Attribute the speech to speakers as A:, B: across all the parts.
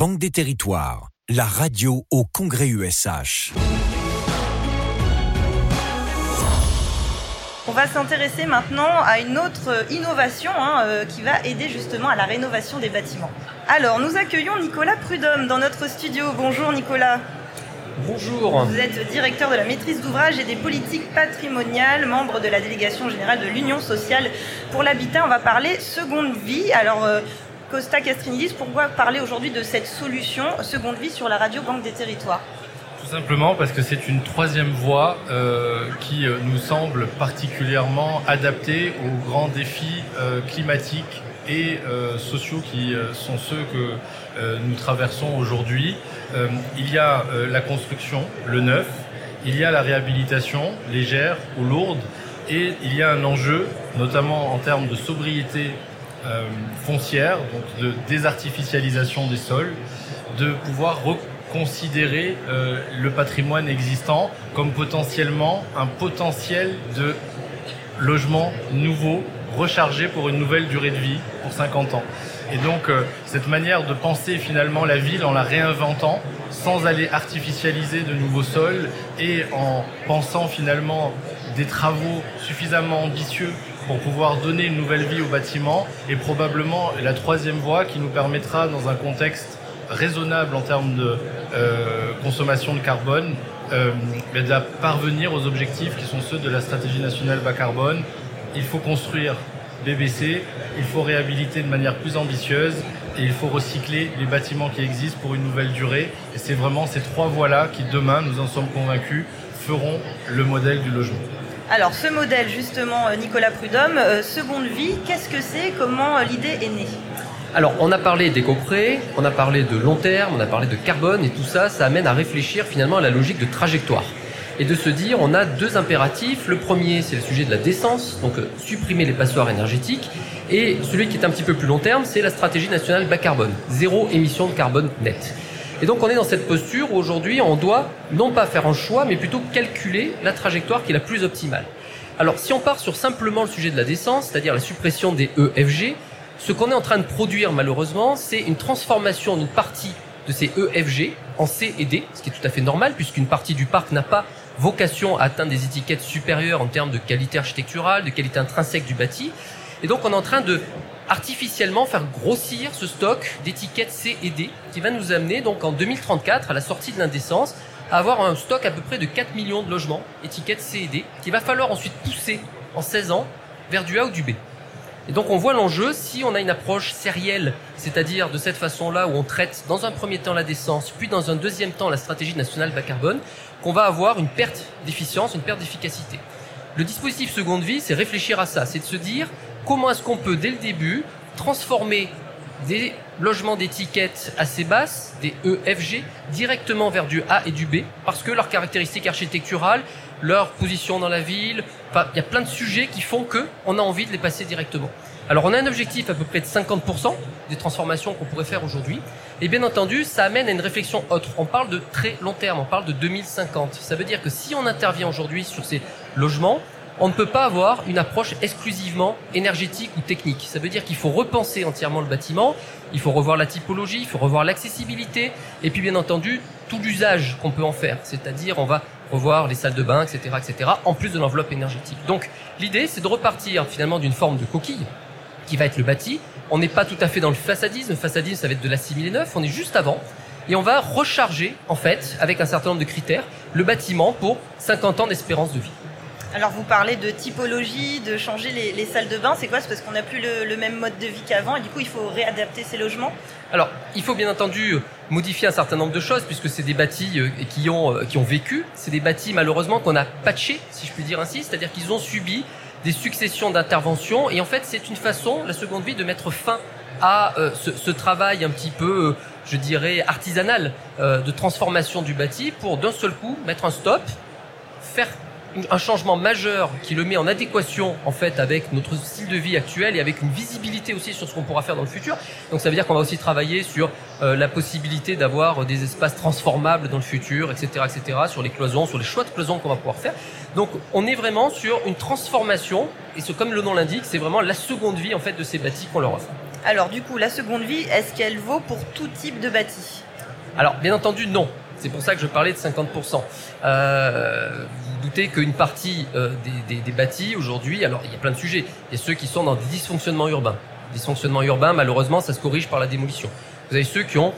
A: Banque des Territoires, la radio au Congrès USH.
B: On va s'intéresser maintenant à une autre innovation hein, euh, qui va aider justement à la rénovation des bâtiments. Alors, nous accueillons Nicolas Prudhomme dans notre studio. Bonjour Nicolas.
C: Bonjour.
B: Vous êtes directeur de la maîtrise d'ouvrage et des politiques patrimoniales, membre de la délégation générale de l'Union sociale pour l'habitat. On va parler seconde vie. Alors, euh, Costa Castrinidis, pourquoi parler aujourd'hui de cette solution seconde vie sur la radio Banque des Territoires.
C: Tout simplement parce que c'est une troisième voie euh, qui euh, nous semble particulièrement adaptée aux grands défis euh, climatiques et sociaux qui sont ceux que nous traversons aujourd'hui. Il y a la construction, le neuf, il y a la réhabilitation légère ou lourde, et il y a un enjeu, notamment en termes de sobriété euh, foncière, donc de désartificialisation des sols, de pouvoir reconsidérer euh, le patrimoine existant comme potentiellement un potentiel de logement nouveau, rechargé pour une nouvelle durée de vie, pour 50 ans. Et donc euh, cette manière de penser finalement la ville en la réinventant, sans aller artificialiser de nouveaux sols et en pensant finalement des travaux suffisamment ambitieux pour pouvoir donner une nouvelle vie au bâtiment est probablement la troisième voie qui nous permettra dans un contexte raisonnable en termes de euh, consommation de carbone euh, de parvenir aux objectifs qui sont ceux de la stratégie nationale bas carbone. Il faut construire BBC, il faut réhabiliter de manière plus ambitieuse et il faut recycler les bâtiments qui existent pour une nouvelle durée. Et c'est vraiment ces trois voies-là qui, demain, nous en sommes convaincus, feront le modèle du logement.
B: Alors ce modèle justement, euh, Nicolas Prudhomme, euh, seconde vie, qu'est-ce que c'est? Comment euh, l'idée est née?
D: Alors, on a parlé d'éco-prêt, on a parlé de long terme, on a parlé de carbone, et tout ça, ça amène à réfléchir finalement à la logique de trajectoire. Et de se dire, on a deux impératifs. Le premier, c'est le sujet de la décence, donc supprimer les passoires énergétiques. Et celui qui est un petit peu plus long terme, c'est la stratégie nationale bas carbone, zéro émission de carbone net. Et donc on est dans cette posture où aujourd'hui on doit non pas faire un choix, mais plutôt calculer la trajectoire qui est la plus optimale. Alors si on part sur simplement le sujet de la décence, c'est-à-dire la suppression des EFG, ce qu'on est en train de produire malheureusement, c'est une transformation d'une partie de ces EFG en C et D, ce qui est tout à fait normal puisqu'une partie du parc n'a pas vocation à atteindre des étiquettes supérieures en termes de qualité architecturale, de qualité intrinsèque du bâti. Et donc on est en train de artificiellement faire grossir ce stock d'étiquettes C et D qui va nous amener donc en 2034 à la sortie de l'indécence à avoir un stock à peu près de 4 millions de logements étiquettes C et D qu'il va falloir ensuite pousser en 16 ans vers du A ou du B. Et donc on voit l'enjeu si on a une approche sérielle, c'est-à-dire de cette façon-là où on traite dans un premier temps la décence, puis dans un deuxième temps la stratégie nationale bas carbone, qu'on va avoir une perte d'efficience, une perte d'efficacité. Le dispositif seconde vie, c'est réfléchir à ça, c'est de se dire comment est-ce qu'on peut dès le début transformer des logements d'étiquettes assez basses, des EFG, directement vers du A et du B, parce que leurs caractéristiques architecturales, leur position dans la ville, il y a plein de sujets qui font que on a envie de les passer directement. Alors on a un objectif à peu près de 50% des transformations qu'on pourrait faire aujourd'hui. Et bien entendu, ça amène à une réflexion autre. On parle de très long terme, on parle de 2050. Ça veut dire que si on intervient aujourd'hui sur ces logements, on ne peut pas avoir une approche exclusivement énergétique ou technique. Ça veut dire qu'il faut repenser entièrement le bâtiment, il faut revoir la typologie, il faut revoir l'accessibilité, et puis bien entendu, tout l'usage qu'on peut en faire. C'est-à-dire, on va revoir les salles de bain, etc., etc., en plus de l'enveloppe énergétique. Donc, l'idée, c'est de repartir finalement d'une forme de coquille, qui va être le bâti. On n'est pas tout à fait dans le façadisme. Le façadisme, ça va être de l'assimilé neuf. On est juste avant. Et on va recharger, en fait, avec un certain nombre de critères, le bâtiment pour 50 ans d'espérance de vie.
B: Alors vous parlez de typologie, de changer les, les salles de bain, c'est quoi? C'est parce qu'on n'a plus le, même mode de vie qu'avant et du coup il faut réadapter ces logements?
D: Alors il faut bien entendu modifier un certain nombre de choses puisque c'est des bâtis euh, qui ont, qui ont vécu, c'est des bâtis malheureusement qu'on a patchés, si je puis dire ainsi, c'est-à-dire qu'ils ont subi des successions d'interventions et en fait c'est une façon, la seconde vie, de mettre fin à euh, ce, ce, travail un petit peu, euh, je dirais, artisanal euh, de transformation du bâti pour d'un seul coup mettre un stop, faire un changement majeur qui le met en adéquation en fait avec notre style de vie actuel et avec une visibilité aussi sur ce qu'on pourra faire dans le futur. Donc ça veut dire qu'on va aussi travailler sur euh, la possibilité d'avoir des espaces transformables dans le futur, etc., etc., sur les cloisons, sur les choix de cloisons qu'on va pouvoir faire. Donc on est vraiment sur une transformation et ce, comme le nom l'indique, c'est vraiment la seconde vie en fait de ces bâtis qu'on leur offre.
B: Alors du coup, la seconde vie, est-ce qu'elle vaut pour tout type de bâti?
D: Alors bien entendu non. C'est pour ça que je parlais de 50%. Euh, vous doutez qu'une partie euh, des, des, des, bâtis aujourd'hui, alors il y a plein de sujets. Il y a ceux qui sont dans des dysfonctionnements urbains. Dysfonctionnements urbains, malheureusement, ça se corrige par la démolition. Vous avez ceux qui ont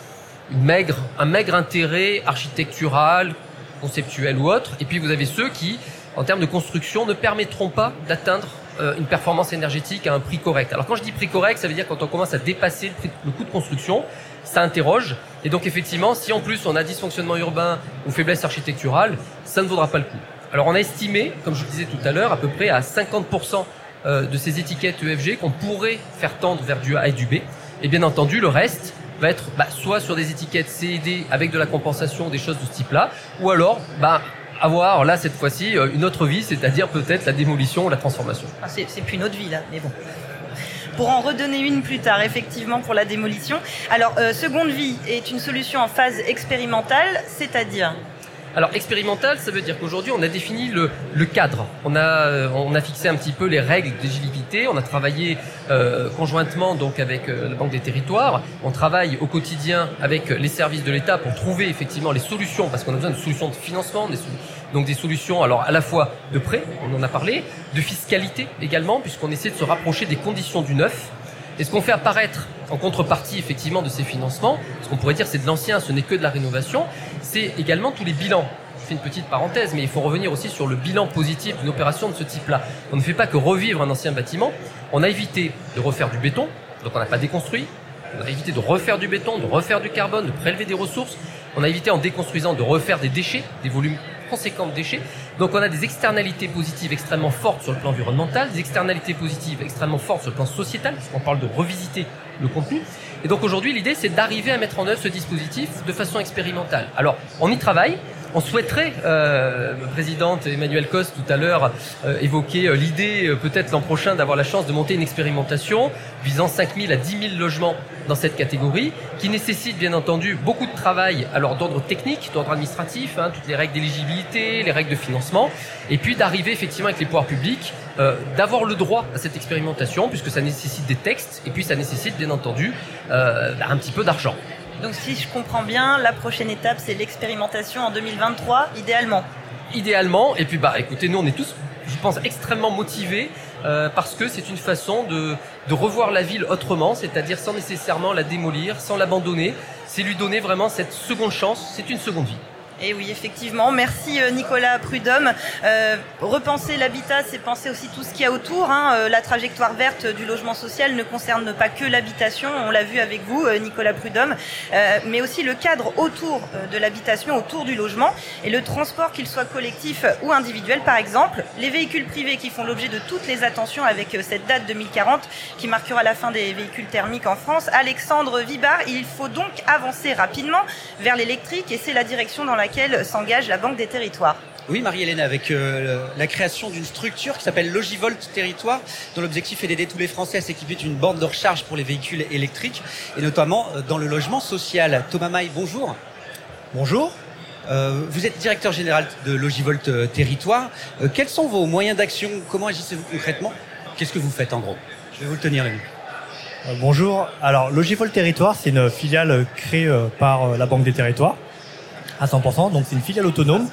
D: une maigre, un maigre intérêt architectural, conceptuel ou autre. Et puis vous avez ceux qui, en termes de construction, ne permettront pas d'atteindre euh, une performance énergétique à un prix correct. Alors quand je dis prix correct, ça veut dire quand on commence à dépasser le, coût de construction, ça interroge. Et donc effectivement, si en plus on a dysfonctionnement urbain ou faiblesse architecturale, ça ne vaudra pas le coup. Alors on a estimé, comme je le disais tout à l'heure, à peu près à 50% euh, de ces étiquettes EFG qu'on pourrait faire tendre vers du A et du B. Et bien entendu, le reste va être bah, soit sur des étiquettes C et D avec de la compensation, des choses de ce type-là, ou alors bah, avoir là cette fois-ci euh, une autre vie, c'est-à-dire peut-être la démolition ou la transformation.
B: Ah, c'est plus une autre vie là, mais bon pour en redonner une plus tard, effectivement, pour la démolition. Alors, euh, seconde vie est une solution en phase expérimentale, c'est-à-dire
D: alors expérimental, ça veut dire qu'aujourd'hui on a défini le, le, cadre, on a euh, on a fixé un petit peu les règles d'éligibilité, on a travaillé euh, conjointement donc avec euh, la Banque des Territoires, on travaille au quotidien avec les services de l'État pour trouver effectivement les solutions parce qu'on a besoin de solutions de financement, des donc des solutions alors à la fois de prêt, on en a parlé, de fiscalité également puisqu'on essaie de se rapprocher des conditions du neuf et ce qu'on fait apparaître en contrepartie effectivement de ces financements, ce qu'on pourrait dire c'est de l'ancien, ce n'est que de la rénovation, c'est également tous les bilans. Je fais une petite parenthèse, mais il faut revenir aussi sur le bilan positif d'une opération de ce type-là. On ne fait pas que revivre un ancien bâtiment, on a évité de refaire du béton, donc on n'a pas déconstruit, on a évité de refaire du béton, de refaire du carbone, de prélever des ressources, on a évité en déconstruisant de refaire des déchets, des volumes conséquents de déchets. Donc on a des externalités positives extrêmement fortes sur le plan environnemental, des externalités positives extrêmement fortes sur le plan sociétal, parce parle de revisiter le contenu. Et donc aujourd'hui, l'idée, c'est d'arriver à mettre en œuvre ce dispositif de façon expérimentale. Alors, on y travaille. On souhaiterait, euh, présidente Emmanuel Coste tout à l'heure euh, évoquer euh, l'idée euh, peut-être l'an prochain d'avoir la chance de monter une expérimentation visant 5 000 à 10 000 logements dans cette catégorie, qui nécessite bien entendu beaucoup de travail alors d'ordre technique, d'ordre administratif, hein, toutes les règles d'éligibilité, les règles de financement, et puis d'arriver effectivement avec les pouvoirs publics euh, d'avoir le droit à cette expérimentation puisque ça nécessite des textes et puis ça nécessite bien entendu un petit peu d'argent.
B: Donc si je comprends bien, la prochaine étape c'est l'expérimentation en 2023, idéalement.
D: Idéalement, et puis bah écoutez, nous on est tous, je pense, extrêmement motivés euh, parce que c'est une façon de, de revoir la ville autrement, c'est-à-dire sans nécessairement la démolir, sans l'abandonner. C'est lui donner vraiment cette seconde chance, c'est une seconde vie.
B: Et eh oui, effectivement. Merci euh, Nicolas Prudhomme. Euh, repenser l'habitat, c'est penser aussi tout ce qu'il y a autour. Hein. Euh, la trajectoire verte du logement social ne concerne pas que l'habitation, on l'a vu avec vous, euh, Nicolas Prudhomme, euh, mais aussi le cadre autour de l'habitation, autour du logement, et le transport, qu'il soit collectif ou individuel par exemple. Les véhicules privés qui font l'objet de toutes les attentions avec cette date 2040 qui marquera la fin des véhicules thermiques en France. Alexandre Vibard, il faut donc avancer rapidement vers l'électrique et c'est la direction dans laquelle s'engage la Banque des Territoires.
E: Oui, Marie-Hélène, avec euh, la création d'une structure qui s'appelle Logivolt Territoire, dont l'objectif est d'aider tous les Français à s'équiper d'une borne de recharge pour les véhicules électriques, et notamment euh, dans le logement social. Thomas Maille, bonjour.
F: Bonjour.
E: Euh, vous êtes directeur général de Logivolt Territoire. Euh, quels sont vos moyens d'action? Comment agissez-vous concrètement? Qu'est-ce que vous faites en gros? Je vais vous le tenir, Rémi.
F: Euh, bonjour. Alors, Logivolt Territoire, c'est une filiale créée par la Banque des Territoires à 100%. Donc c'est une filiale autonome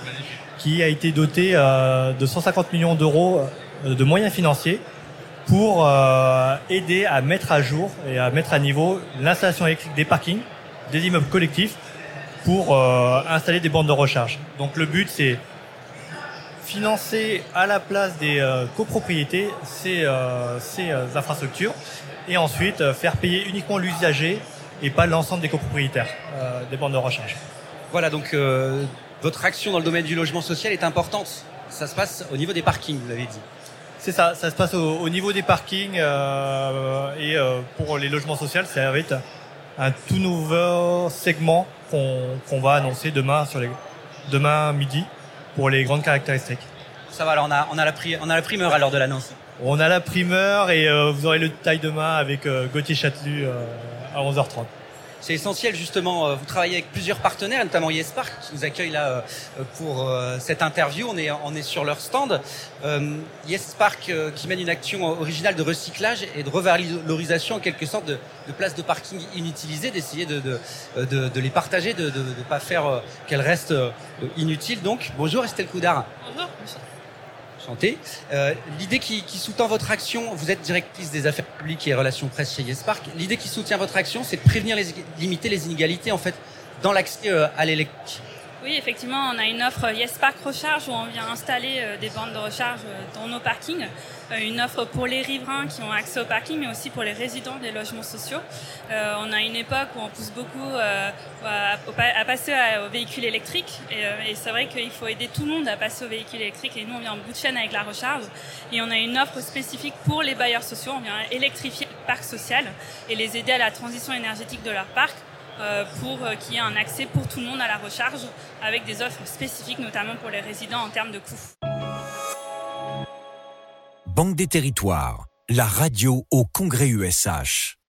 F: qui a été dotée euh, de 150 millions d'euros euh, de moyens financiers pour euh, aider à mettre à jour et à mettre à niveau l'installation électrique des parkings, des immeubles collectifs pour installer des bandes de recharge. Donc le but c'est financer à la place des copropriétés ces, ces infrastructures et ensuite faire payer uniquement l'usager et pas l'ensemble des copropriétaires des bandes de recharge.
E: Voilà, donc euh, votre action dans le domaine du logement social est importante. Ça se passe au niveau des parkings, vous l'avez dit.
F: C'est ça, ça se passe au, au niveau des parkings euh, et euh, pour les logements sociaux, ça va être un tout nouveau segment qu'on qu va annoncer demain sur les demain midi pour les grandes caractéristiques.
E: Ça va, alors on a, on a, la, pri on a la primeur à l'heure de l'annonce.
F: On a la primeur et euh, vous aurez le détail demain avec euh, Gauthier Châtelu euh, à 11h30.
E: C'est essentiel justement. Vous travaillez avec plusieurs partenaires, notamment YesPark qui nous accueille là pour cette interview. On est, on est sur leur stand. YesPark qui mène une action originale de recyclage et de revalorisation en quelque sorte de, de places de parking inutilisées, d'essayer de, de, de, les partager, de ne pas faire qu'elles restent inutiles. Donc, bonjour Estelle Coudard.
G: Bonjour.
E: Euh, l'idée qui, sous-tend votre action, vous êtes directrice des affaires publiques et relations presse chez YesPark. L'idée qui soutient votre action, c'est de prévenir les, limiter les inégalités en fait dans l'accès euh, à l'électrique.
G: Oui, effectivement, on a une offre YesPark Recharge où on vient installer euh, des bandes de recharge dans nos parkings. Une offre pour les riverains qui ont accès au parking, mais aussi pour les résidents des logements sociaux. On a une époque où on pousse beaucoup à passer aux véhicules électriques. Et c'est vrai qu'il faut aider tout le monde à passer aux véhicules électriques. Et nous, on vient en bout de chaîne avec la recharge. Et on a une offre spécifique pour les bailleurs sociaux. On vient électrifier le parc social et les aider à la transition énergétique de leur parc euh, pour euh, qu'il y ait un accès pour tout le monde à la recharge avec des offres spécifiques, notamment pour les résidents en termes de coûts.
A: Banque des territoires, la radio au Congrès USH.